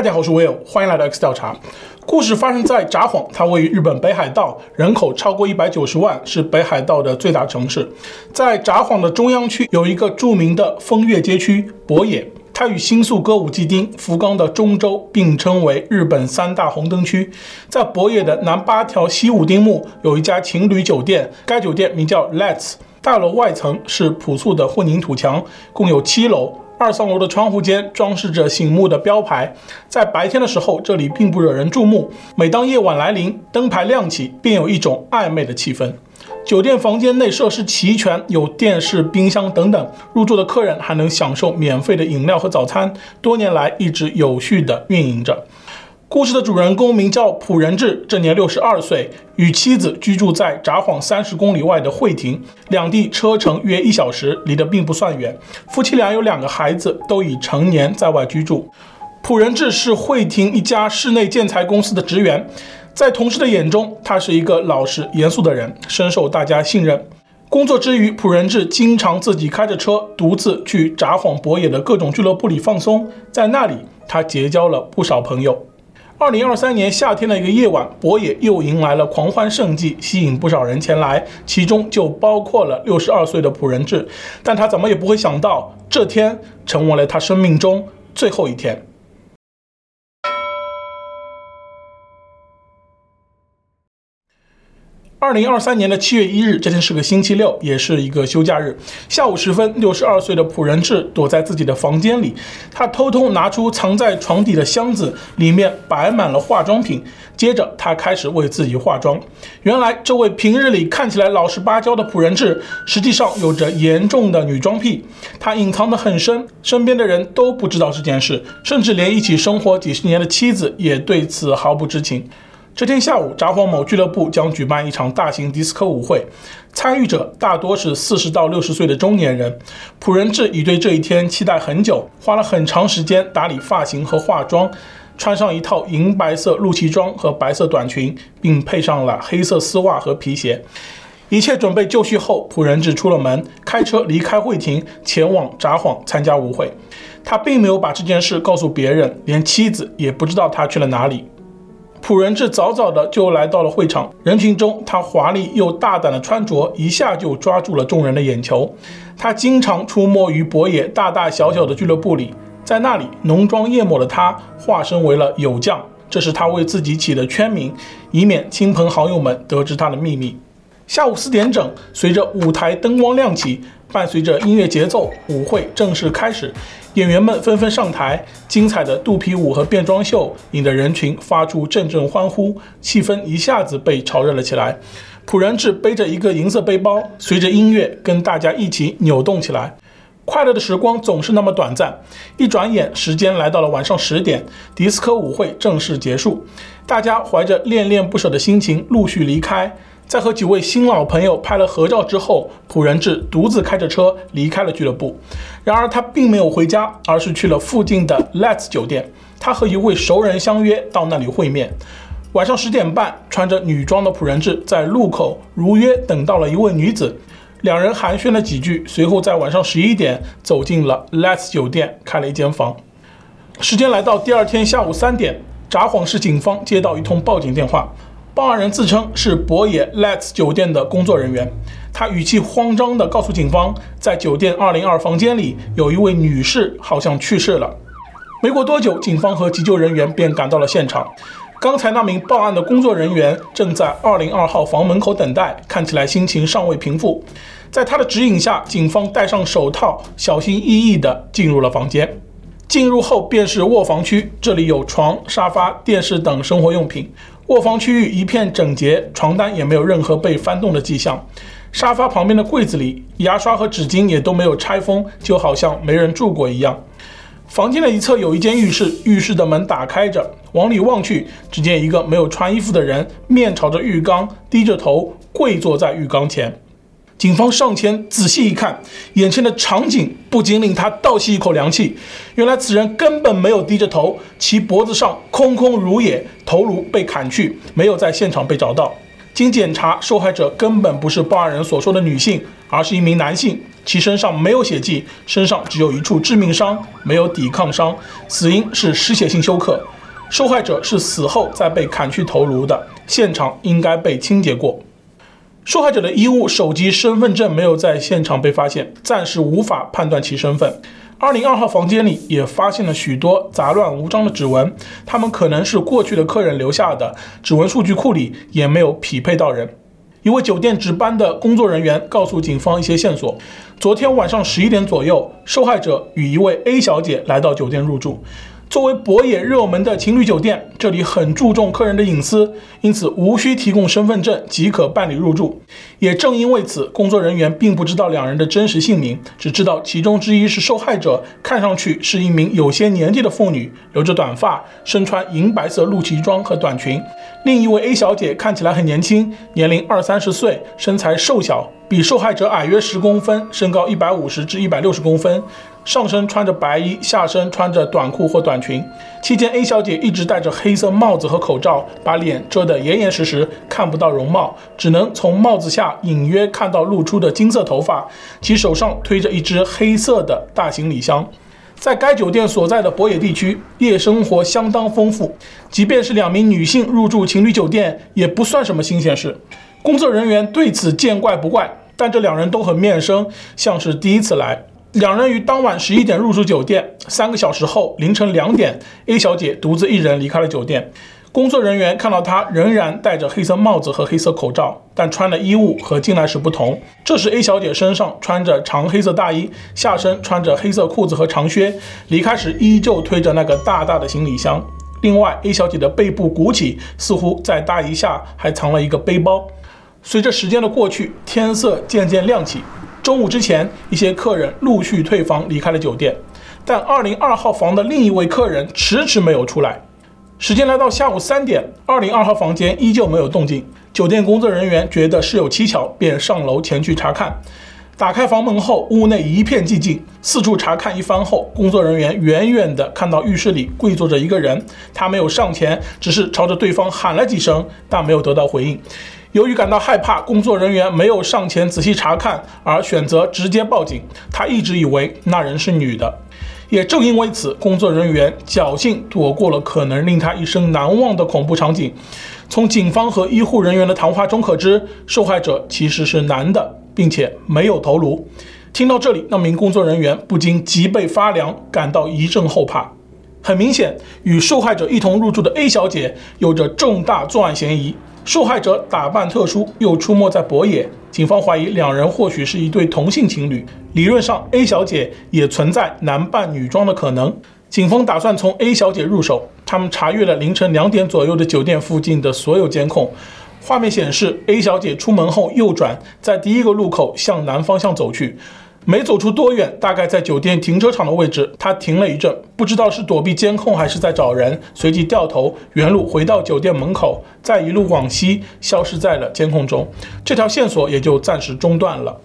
大家好，我是 Will，欢迎来到 X 调查。故事发生在札幌，它位于日本北海道，人口超过一百九十万，是北海道的最大城市。在札幌的中央区有一个著名的风月街区博野，它与新宿歌舞伎町、福冈的中洲并称为日本三大红灯区。在博野的南八条西武丁目有一家情侣酒店，该酒店名叫 Let's，大楼外层是朴素的混凝土墙，共有七楼。二层楼的窗户间装饰着醒目的标牌，在白天的时候，这里并不惹人注目；每当夜晚来临，灯牌亮起，便有一种暧昧的气氛。酒店房间内设施齐全，有电视、冰箱等等，入住的客人还能享受免费的饮料和早餐，多年来一直有序的运营着。故事的主人公名叫朴仁志，这年六十二岁，与妻子居住在札幌三十公里外的惠庭，两地车程约一小时，离得并不算远。夫妻俩有两个孩子，都已成年，在外居住。朴仁志是惠庭一家室内建材公司的职员，在同事的眼中，他是一个老实严肃的人，深受大家信任。工作之余，朴仁志经常自己开着车，独自去札幌博野的各种俱乐部里放松，在那里，他结交了不少朋友。二零二三年夏天的一个夜晚，博野又迎来了狂欢盛季，吸引不少人前来，其中就包括了六十二岁的朴仁志。但他怎么也不会想到，这天成为了他生命中最后一天。二零二三年的七月一日，这天是个星期六，也是一个休假日。下午时分，六十二岁的朴仁志躲在自己的房间里，他偷偷拿出藏在床底的箱子，里面摆满了化妆品。接着，他开始为自己化妆。原来，这位平日里看起来老实巴交的朴仁志，实际上有着严重的女装癖，他隐藏得很深，身边的人都不知道这件事，甚至连一起生活几十年的妻子也对此毫不知情。这天下午，札幌某俱乐部将举办一场大型迪斯科舞会，参与者大多是四十到六十岁的中年人。朴仁志已对这一天期待很久，花了很长时间打理发型和化妆，穿上一套银白色露脐装和白色短裙，并配上了黑色丝袜和皮鞋。一切准备就绪后，朴仁志出了门，开车离开会亭，前往札幌参加舞会。他并没有把这件事告诉别人，连妻子也不知道他去了哪里。朴仁志早早的就来到了会场，人群中他华丽又大胆的穿着一下就抓住了众人的眼球。他经常出没于博野大大小小的俱乐部里，在那里浓妆艳抹的他化身为了友将，这是他为自己起的圈名，以免亲朋好友们得知他的秘密。下午四点整，随着舞台灯光亮起，伴随着音乐节奏，舞会正式开始。演员们纷纷上台，精彩的肚皮舞和变装秀引得人群发出阵阵欢呼，气氛一下子被炒热了起来。朴仁志背着一个银色背包，随着音乐跟大家一起扭动起来。快乐的时光总是那么短暂，一转眼时间来到了晚上十点，迪斯科舞会正式结束，大家怀着恋恋不舍的心情陆续离开。在和几位新老朋友拍了合照之后，朴仁志独自开着车离开了俱乐部。然而他并没有回家，而是去了附近的 Let's 酒店。他和一位熟人相约到那里会面。晚上十点半，穿着女装的朴仁志在路口如约等到了一位女子，两人寒暄了几句，随后在晚上十一点走进了 Let's 酒店，开了一间房。时间来到第二天下午三点，札幌市警方接到一通报警电话。报案人自称是博野 Let's 酒店的工作人员，他语气慌张地告诉警方，在酒店202房间里有一位女士好像去世了。没过多久，警方和急救人员便赶到了现场。刚才那名报案的工作人员正在202号房门口等待，看起来心情尚未平复。在他的指引下，警方戴上手套，小心翼翼地进入了房间。进入后便是卧房区，这里有床、沙发、电视等生活用品。卧房区域一片整洁，床单也没有任何被翻动的迹象。沙发旁边的柜子里，牙刷和纸巾也都没有拆封，就好像没人住过一样。房间的一侧有一间浴室，浴室的门打开着，往里望去，只见一个没有穿衣服的人，面朝着浴缸，低着头跪坐在浴缸前。警方上前仔细一看，眼前的场景不禁令他倒吸一口凉气。原来此人根本没有低着头，其脖子上空空如也，头颅被砍去，没有在现场被找到。经检查，受害者根本不是报案人所说的女性，而是一名男性。其身上没有血迹，身上只有一处致命伤，没有抵抗伤，死因是失血性休克。受害者是死后再被砍去头颅的，现场应该被清洁过。受害者的衣物、手机、身份证没有在现场被发现，暂时无法判断其身份。二零二号房间里也发现了许多杂乱无章的指纹，他们可能是过去的客人留下的，指纹数据库里也没有匹配到人。一位酒店值班的工作人员告诉警方一些线索：昨天晚上十一点左右，受害者与一位 A 小姐来到酒店入住。作为博野热门的情侣酒店，这里很注重客人的隐私，因此无需提供身份证即可办理入住。也正因为此，工作人员并不知道两人的真实姓名，只知道其中之一是受害者，看上去是一名有些年纪的妇女，留着短发，身穿银白色露脐装和短裙。另一位 A 小姐看起来很年轻，年龄二三十岁，身材瘦小，比受害者矮约十公分，身高一百五十至一百六十公分。上身穿着白衣，下身穿着短裤或短裙。期间，A 小姐一直戴着黑色帽子和口罩，把脸遮得严严实实，看不到容貌，只能从帽子下隐约看到露出的金色头发。其手上推着一只黑色的大行李箱。在该酒店所在的博野地区，夜生活相当丰富。即便是两名女性入住情侣酒店，也不算什么新鲜事。工作人员对此见怪不怪，但这两人都很面生，像是第一次来。两人于当晚十一点入住酒店，三个小时后凌晨两点，A 小姐独自一人离开了酒店。工作人员看到她仍然戴着黑色帽子和黑色口罩，但穿的衣物和进来时不同。这时，A 小姐身上穿着长黑色大衣，下身穿着黑色裤子和长靴，离开时依旧推着那个大大的行李箱。另外，A 小姐的背部鼓起，似乎在大衣下还藏了一个背包。随着时间的过去，天色渐渐亮起。中午之前，一些客人陆续退房离开了酒店，但二零二号房的另一位客人迟迟没有出来。时间来到下午三点，二零二号房间依旧没有动静。酒店工作人员觉得事有蹊跷，便上楼前去查看。打开房门后，屋内一片寂静。四处查看一番后，工作人员远远地看到浴室里跪坐着一个人，他没有上前，只是朝着对方喊了几声，但没有得到回应。由于感到害怕，工作人员没有上前仔细查看，而选择直接报警。他一直以为那人是女的，也正因为此，工作人员侥幸躲过了可能令他一生难忘的恐怖场景。从警方和医护人员的谈话中可知，受害者其实是男的，并且没有头颅。听到这里，那名工作人员不禁脊背发凉，感到一阵后怕。很明显，与受害者一同入住的 A 小姐有着重大作案嫌疑。受害者打扮特殊，又出没在博野，警方怀疑两人或许是一对同性情侣。理论上，A 小姐也存在男扮女装的可能。警方打算从 A 小姐入手，他们查阅了凌晨两点左右的酒店附近的所有监控，画面显示 A 小姐出门后右转，在第一个路口向南方向走去。没走出多远，大概在酒店停车场的位置，他停了一阵，不知道是躲避监控还是在找人，随即掉头原路回到酒店门口，再一路往西，消失在了监控中。这条线索也就暂时中断了。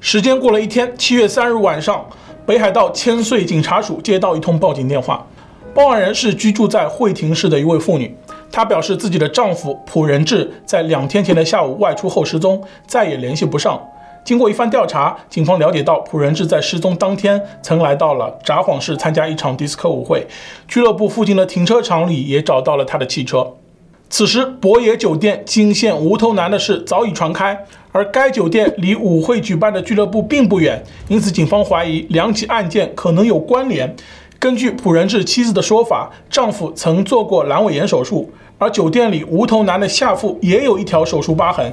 时间过了一天，七月三日晚上，北海道千岁警察署接到一通报警电话，报案人是居住在惠庭市的一位妇女，她表示自己的丈夫朴仁志在两天前的下午外出后失踪，再也联系不上。经过一番调查，警方了解到朴仁志在失踪当天曾来到了札幌市参加一场迪斯科舞会，俱乐部附近的停车场里也找到了他的汽车。此时，博野酒店惊现无头男的事早已传开，而该酒店离舞会举办的俱乐部并不远，因此警方怀疑两起案件可能有关联。根据朴仁志妻子的说法，丈夫曾做过阑尾炎手术，而酒店里无头男的下腹也有一条手术疤痕。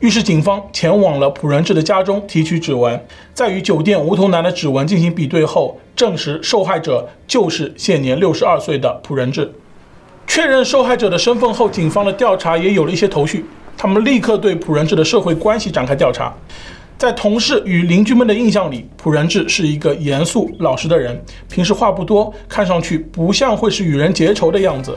于是，警方前往了朴仁志的家中提取指纹，在与酒店无头男的指纹进行比对后，证实受害者就是现年六十二岁的朴仁志。确认受害者的身份后，警方的调查也有了一些头绪。他们立刻对朴仁志的社会关系展开调查。在同事与邻居们的印象里，朴仁志是一个严肃老实的人，平时话不多，看上去不像会是与人结仇的样子。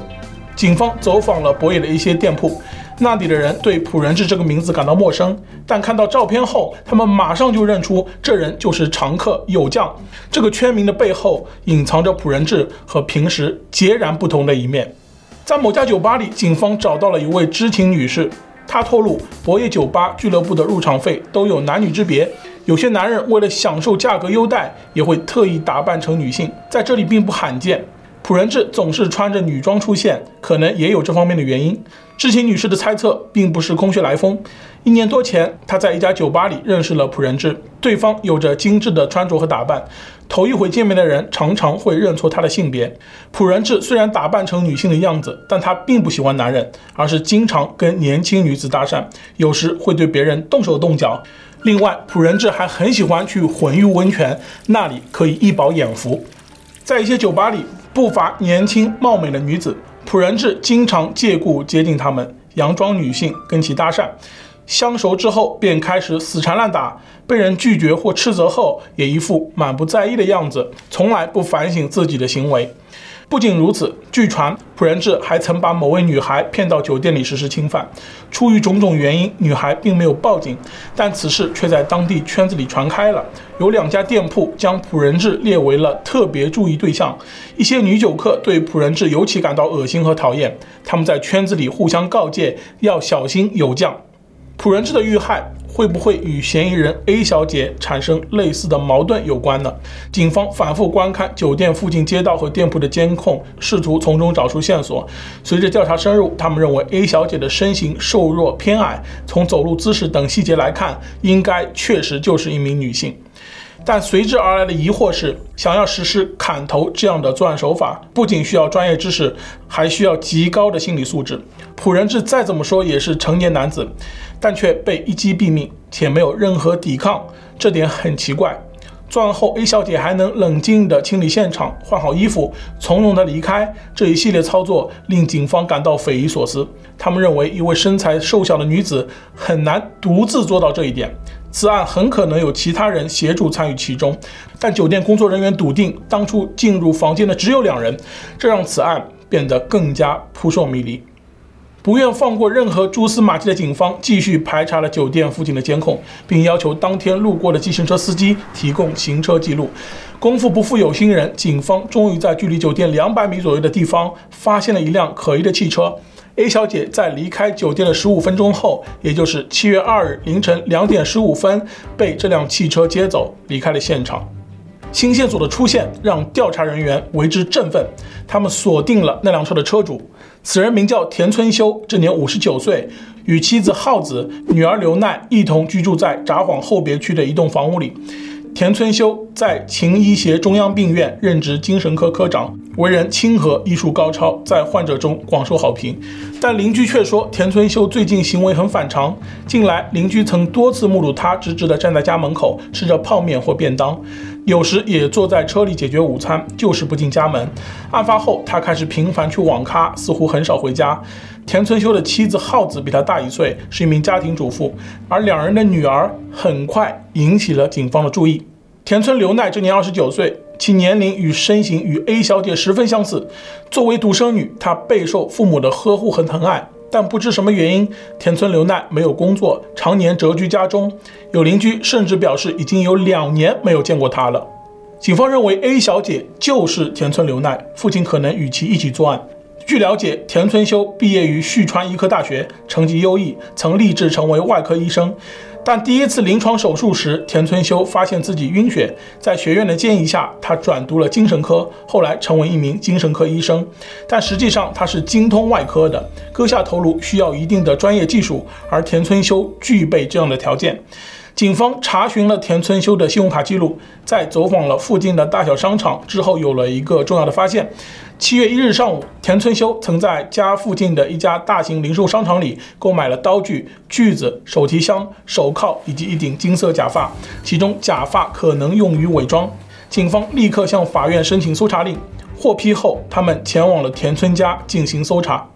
警方走访了博野的一些店铺。那里的人对朴仁志这个名字感到陌生，但看到照片后，他们马上就认出这人就是常客友将。这个圈名的背后隐藏着朴仁志和平时截然不同的一面。在某家酒吧里，警方找到了一位知情女士，她透露，博野酒吧俱乐部的入场费都有男女之别，有些男人为了享受价格优待，也会特意打扮成女性，在这里并不罕见。朴仁志总是穿着女装出现，可能也有这方面的原因。知情女士的猜测并不是空穴来风。一年多前，她在一家酒吧里认识了朴仁志，对方有着精致的穿着和打扮，头一回见面的人常常会认错他的性别。朴仁志虽然打扮成女性的样子，但他并不喜欢男人，而是经常跟年轻女子搭讪，有时会对别人动手动脚。另外，朴仁志还很喜欢去混浴温泉，那里可以一饱眼福。在一些酒吧里，不乏年轻貌美的女子，朴仁志经常借故接近她们，佯装女性跟其搭讪，相熟之后便开始死缠烂打，被人拒绝或斥责后，也一副满不在意的样子，从来不反省自己的行为。不仅如此，据传朴仁志还曾把某位女孩骗到酒店里实施侵犯。出于种种原因，女孩并没有报警，但此事却在当地圈子里传开了。有两家店铺将朴仁志列为了特别注意对象。一些女酒客对朴仁志尤其感到恶心和讨厌，他们在圈子里互相告诫要小心有将。朴仁志的遇害。会不会与嫌疑人 A 小姐产生类似的矛盾有关呢？警方反复观看酒店附近街道和店铺的监控，试图从中找出线索。随着调查深入，他们认为 A 小姐的身形瘦弱偏矮，从走路姿势等细节来看，应该确实就是一名女性。但随之而来的疑惑是，想要实施砍头这样的作案手法，不仅需要专业知识，还需要极高的心理素质。朴仁志再怎么说也是成年男子，但却被一击毙命，且没有任何抵抗，这点很奇怪。作案后，A 小姐还能冷静地清理现场、换好衣服、从容地离开，这一系列操作令警方感到匪夷所思。他们认为，一位身材瘦小的女子很难独自做到这一点。此案很可能有其他人协助参与其中，但酒店工作人员笃定当初进入房间的只有两人，这让此案变得更加扑朔迷离。不愿放过任何蛛丝马迹的警方继续排查了酒店附近的监控，并要求当天路过的计程车司机提供行车记录。功夫不负有心人，警方终于在距离酒店两百米左右的地方发现了一辆可疑的汽车。A 小姐在离开酒店的十五分钟后，也就是七月二日凌晨两点十五分，被这辆汽车接走，离开了现场。新线索的出现让调查人员为之振奋，他们锁定了那辆车的车主，此人名叫田村修，这年五十九岁，与妻子浩子、女儿刘奈一同居住在札幌后别区的一栋房屋里。田村修在秦医协中央病院任职精神科科长，为人亲和，医术高超，在患者中广受好评。但邻居却说，田村修最近行为很反常。近来，邻居曾多次目睹他直直地站在家门口吃着泡面或便当，有时也坐在车里解决午餐，就是不进家门。案发后，他开始频繁去网咖，似乎很少回家。田村修的妻子浩子比他大一岁，是一名家庭主妇，而两人的女儿很快引起了警方的注意。田村瑠奈今年二十九岁，其年龄与身形与 A 小姐十分相似。作为独生女，她备受父母的呵护和疼爱，但不知什么原因，田村留奈没有工作，常年蛰居家中。有邻居甚至表示，已经有两年没有见过她了。警方认为 A 小姐就是田村留奈，父亲可能与其一起作案。据了解，田村修毕业于旭川医科大学，成绩优异，曾立志成为外科医生。但第一次临床手术时，田村修发现自己晕血，在学院的建议下，他转读了精神科，后来成为一名精神科医生。但实际上他是精通外科的，割下头颅需要一定的专业技术，而田村修具备这样的条件。警方查询了田村修的信用卡记录，在走访了附近的大小商场之后，有了一个重要的发现。七月一日上午，田村修曾在家附近的一家大型零售商场里购买了刀具、锯子、手提箱、手铐以及一顶金色假发，其中假发可能用于伪装。警方立刻向法院申请搜查令，获批后，他们前往了田村家进行搜查。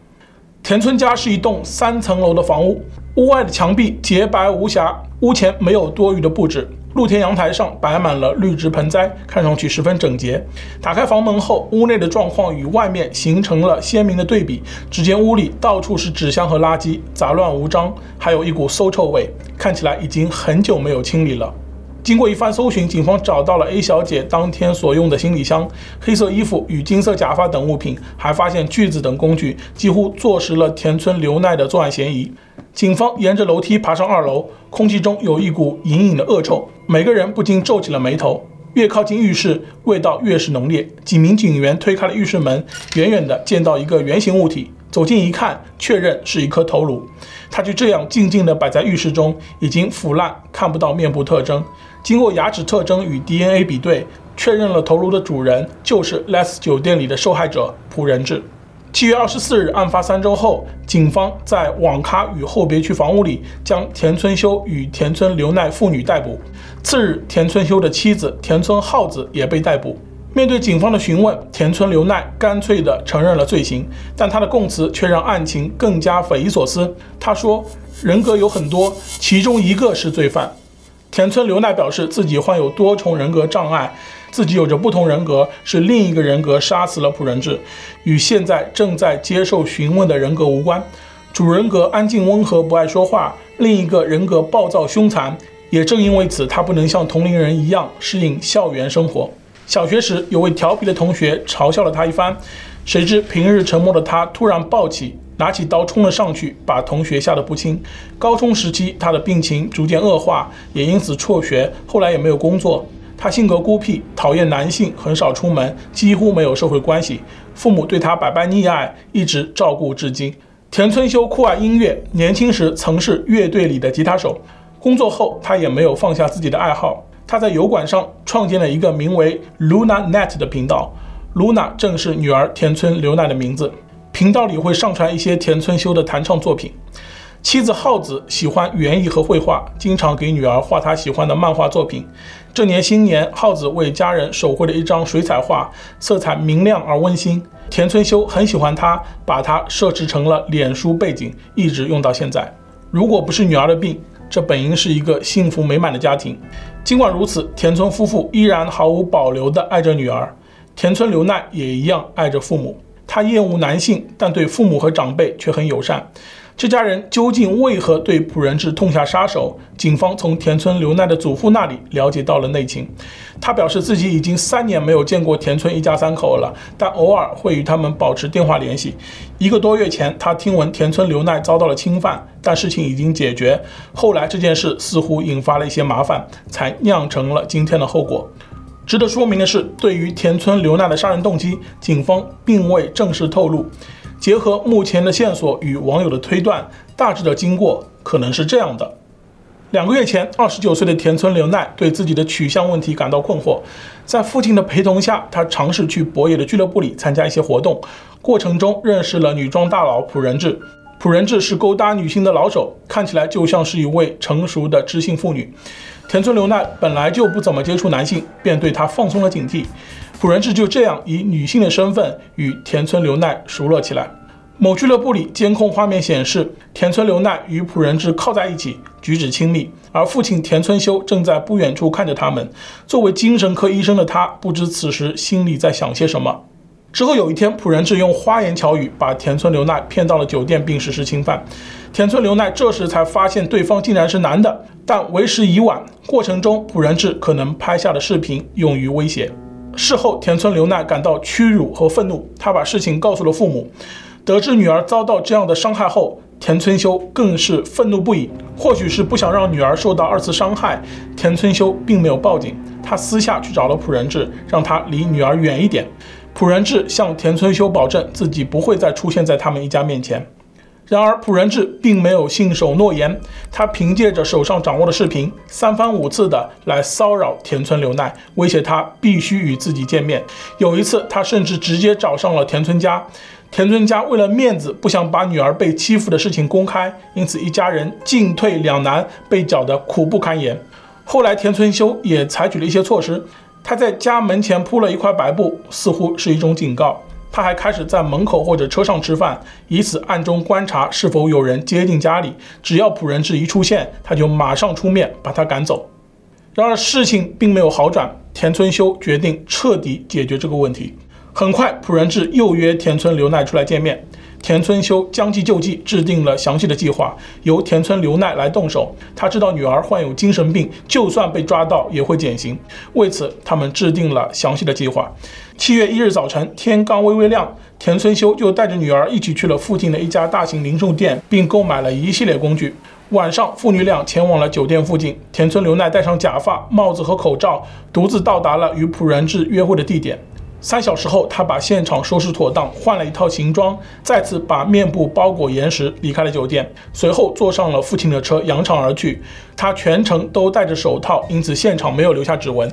田村家是一栋三层楼的房屋，屋外的墙壁洁白无瑕。屋前没有多余的布置，露天阳台上摆满了绿植盆栽，看上去十分整洁。打开房门后，屋内的状况与外面形成了鲜明的对比。只见屋里到处是纸箱和垃圾，杂乱无章，还有一股馊臭味，看起来已经很久没有清理了。经过一番搜寻，警方找到了 A 小姐当天所用的行李箱、黑色衣服与金色假发等物品，还发现锯子等工具，几乎坐实了田村留奈的作案嫌疑。警方沿着楼梯爬上二楼，空气中有一股隐隐的恶臭，每个人不禁皱起了眉头。越靠近浴室，味道越是浓烈。几名警员推开了浴室门，远远地见到一个圆形物体，走近一看，确认是一颗头颅。它就这样静静地摆在浴室中，已经腐烂，看不到面部特征。经过牙齿特征与 DNA 比对，确认了头颅的主人就是 Les 酒店里的受害者朴仁志。七月二十四日，案发三周后，警方在网咖与后别区房屋里将田村修与田村瑠奈父女逮捕。次日，田村修的妻子田村浩子也被逮捕。面对警方的询问，田村瑠奈干脆地承认了罪行，但他的供词却让案情更加匪夷所思。他说：“人格有很多，其中一个是罪犯。”田村瑠奈表示自己患有多重人格障碍。自己有着不同人格，是另一个人格杀死了朴仁志，与现在正在接受询问的人格无关。主人格安静温和，不爱说话；另一个人格暴躁凶残。也正因为此，他不能像同龄人一样适应校园生活。小学时，有位调皮的同学嘲笑了他一番，谁知平日沉默的他突然暴起，拿起刀冲了上去，把同学吓得不轻。高中时期，他的病情逐渐恶化，也因此辍学，后来也没有工作。他性格孤僻，讨厌男性，很少出门，几乎没有社会关系。父母对他百般溺爱，一直照顾至今。田村修酷爱音乐，年轻时曾是乐队里的吉他手。工作后，他也没有放下自己的爱好。他在油管上创建了一个名为 Luna Net 的频道，Luna 正是女儿田村瑠奈的名字。频道里会上传一些田村修的弹唱作品。妻子浩子喜欢园艺和绘画，经常给女儿画她喜欢的漫画作品。这年新年，浩子为家人手绘了一张水彩画，色彩明亮而温馨。田村修很喜欢它，把它设置成了脸书背景，一直用到现在。如果不是女儿的病，这本应是一个幸福美满的家庭。尽管如此，田村夫妇依然毫无保留地爱着女儿。田村瑠奈也一样爱着父母。她厌恶男性，但对父母和长辈却很友善。这家人究竟为何对朴仁志痛下杀手？警方从田村留奈的祖父那里了解到了内情。他表示自己已经三年没有见过田村一家三口了，但偶尔会与他们保持电话联系。一个多月前，他听闻田村留奈遭到了侵犯，但事情已经解决。后来这件事似乎引发了一些麻烦，才酿成了今天的后果。值得说明的是，对于田村留奈的杀人动机，警方并未正式透露。结合目前的线索与网友的推断，大致的经过可能是这样的：两个月前，二十九岁的田村瑠奈对自己的取向问题感到困惑，在父亲的陪同下，他尝试去博野的俱乐部里参加一些活动，过程中认识了女装大佬朴仁志。朴仁志是勾搭女性的老手，看起来就像是一位成熟的知性妇女。田村瑠奈本来就不怎么接触男性，便对他放松了警惕。朴仁志就这样以女性的身份与田村瑠奈熟络起来。某俱乐部里监控画面显示，田村瑠奈与朴仁志靠在一起，举止亲密，而父亲田村修正在不远处看着他们。作为精神科医生的他，不知此时心里在想些什么。之后有一天，朴仁志用花言巧语把田村瑠奈骗到了酒店，并实施侵犯。田村瑠奈这时才发现对方竟然是男的，但为时已晚。过程中，朴仁志可能拍下了视频，用于威胁。事后，田村瑠奈感到屈辱和愤怒，他把事情告诉了父母。得知女儿遭到这样的伤害后，田村修更是愤怒不已。或许是不想让女儿受到二次伤害，田村修并没有报警，他私下去找了朴仁志，让他离女儿远一点。朴仁志向田村修保证自己不会再出现在他们一家面前。然而，朴仁志并没有信守诺言。他凭借着手上掌握的视频，三番五次的来骚扰田村瑠奈，威胁他必须与自己见面。有一次，他甚至直接找上了田村家。田村家为了面子，不想把女儿被欺负的事情公开，因此一家人进退两难，被搅得苦不堪言。后来，田村修也采取了一些措施，他在家门前铺了一块白布，似乎是一种警告。他还开始在门口或者车上吃饭，以此暗中观察是否有人接近家里。只要朴人志一出现，他就马上出面把他赶走。然而事情并没有好转，田村修决定彻底解决这个问题。很快，朴人志又约田村留奈出来见面。田村修将计就计，制定了详细的计划，由田村流奈来动手。他知道女儿患有精神病，就算被抓到也会减刑。为此，他们制定了详细的计划。七月一日早晨，天刚微微亮，田村修就带着女儿一起去了附近的一家大型零售店，并购买了一系列工具。晚上，父女俩前往了酒店附近。田村流奈戴上假发、帽子和口罩，独自到达了与朴仁志约会的地点。三小时后，他把现场收拾妥当，换了一套行装，再次把面部包裹严实，离开了酒店。随后坐上了父亲的车，扬长而去。他全程都戴着手套，因此现场没有留下指纹。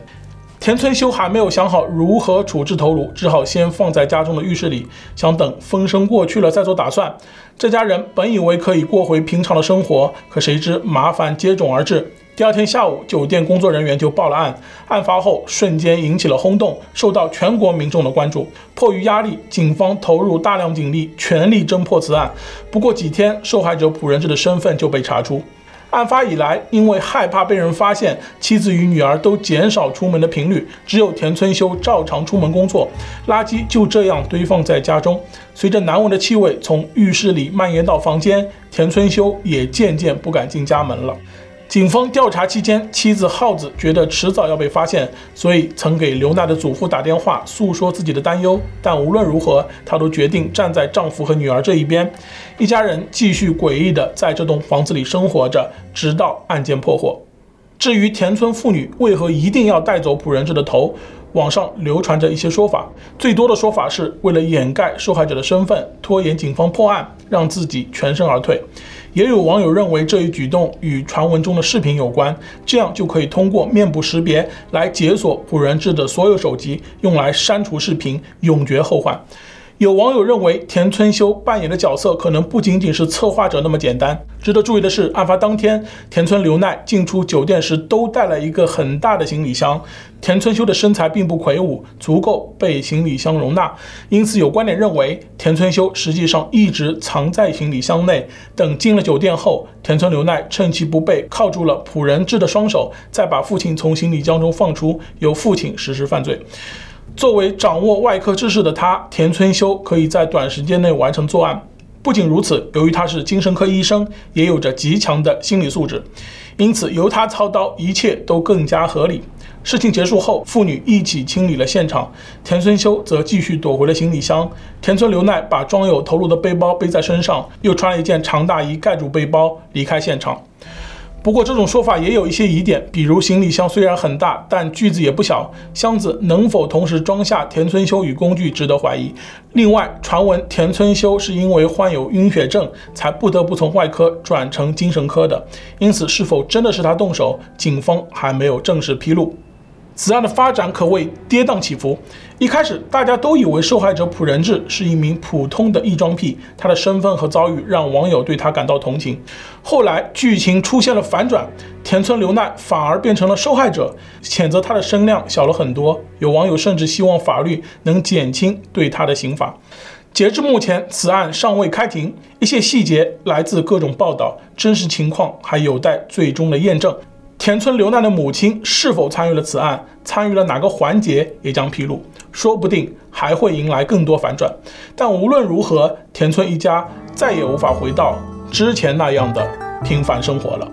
田村修还没有想好如何处置头颅，只好先放在家中的浴室里，想等风声过去了再做打算。这家人本以为可以过回平常的生活，可谁知麻烦接踵而至。第二天下午，酒店工作人员就报了案。案发后，瞬间引起了轰动，受到全国民众的关注。迫于压力，警方投入大量警力，全力侦破此案。不过几天，受害者朴仁志的身份就被查出。案发以来，因为害怕被人发现，妻子与女儿都减少出门的频率，只有田村修照常出门工作。垃圾就这样堆放在家中，随着难闻的气味从浴室里蔓延到房间，田村修也渐渐不敢进家门了。警方调查期间，妻子浩子觉得迟早要被发现，所以曾给刘娜的祖父打电话诉说自己的担忧。但无论如何，她都决定站在丈夫和女儿这一边。一家人继续诡异地在这栋房子里生活着，直到案件破获。至于田村妇女为何一定要带走朴仁志的头，网上流传着一些说法。最多的说法是为了掩盖受害者的身份，拖延警方破案，让自己全身而退。也有网友认为这一举动与传闻中的视频有关，这样就可以通过面部识别来解锁朴人志的所有手机，用来删除视频，永绝后患。有网友认为，田村修扮演的角色可能不仅仅是策划者那么简单。值得注意的是，案发当天，田村流奈进出酒店时都带了一个很大的行李箱。田村修的身材并不魁梧，足够被行李箱容纳，因此有观点认为，田村修实际上一直藏在行李箱内。等进了酒店后，田村流奈趁其不备，铐住了朴仁志的双手，再把父亲从行李箱中放出，由父亲实施犯罪。作为掌握外科知识的他，田村修可以在短时间内完成作案。不仅如此，由于他是精神科医生，也有着极强的心理素质，因此由他操刀，一切都更加合理。事情结束后，父女一起清理了现场，田村修则继续躲回了行李箱。田村流奈把装有头颅的背包背在身上，又穿了一件长大衣盖住背包，离开现场。不过，这种说法也有一些疑点，比如行李箱虽然很大，但锯子也不小，箱子能否同时装下田村修与工具值得怀疑。另外，传闻田村修是因为患有晕血症，才不得不从外科转成精神科的，因此是否真的是他动手，警方还没有正式披露。此案的发展可谓跌宕起伏。一开始，大家都以为受害者朴仁志是一名普通的异装癖，他的身份和遭遇让网友对他感到同情。后来，剧情出现了反转，田村流奈反而变成了受害者，谴责他的声量小了很多。有网友甚至希望法律能减轻对他的刑罚。截至目前，此案尚未开庭，一些细节来自各种报道，真实情况还有待最终的验证。田村流奈的母亲是否参与了此案，参与了哪个环节也将披露，说不定还会迎来更多反转。但无论如何，田村一家再也无法回到之前那样的平凡生活了。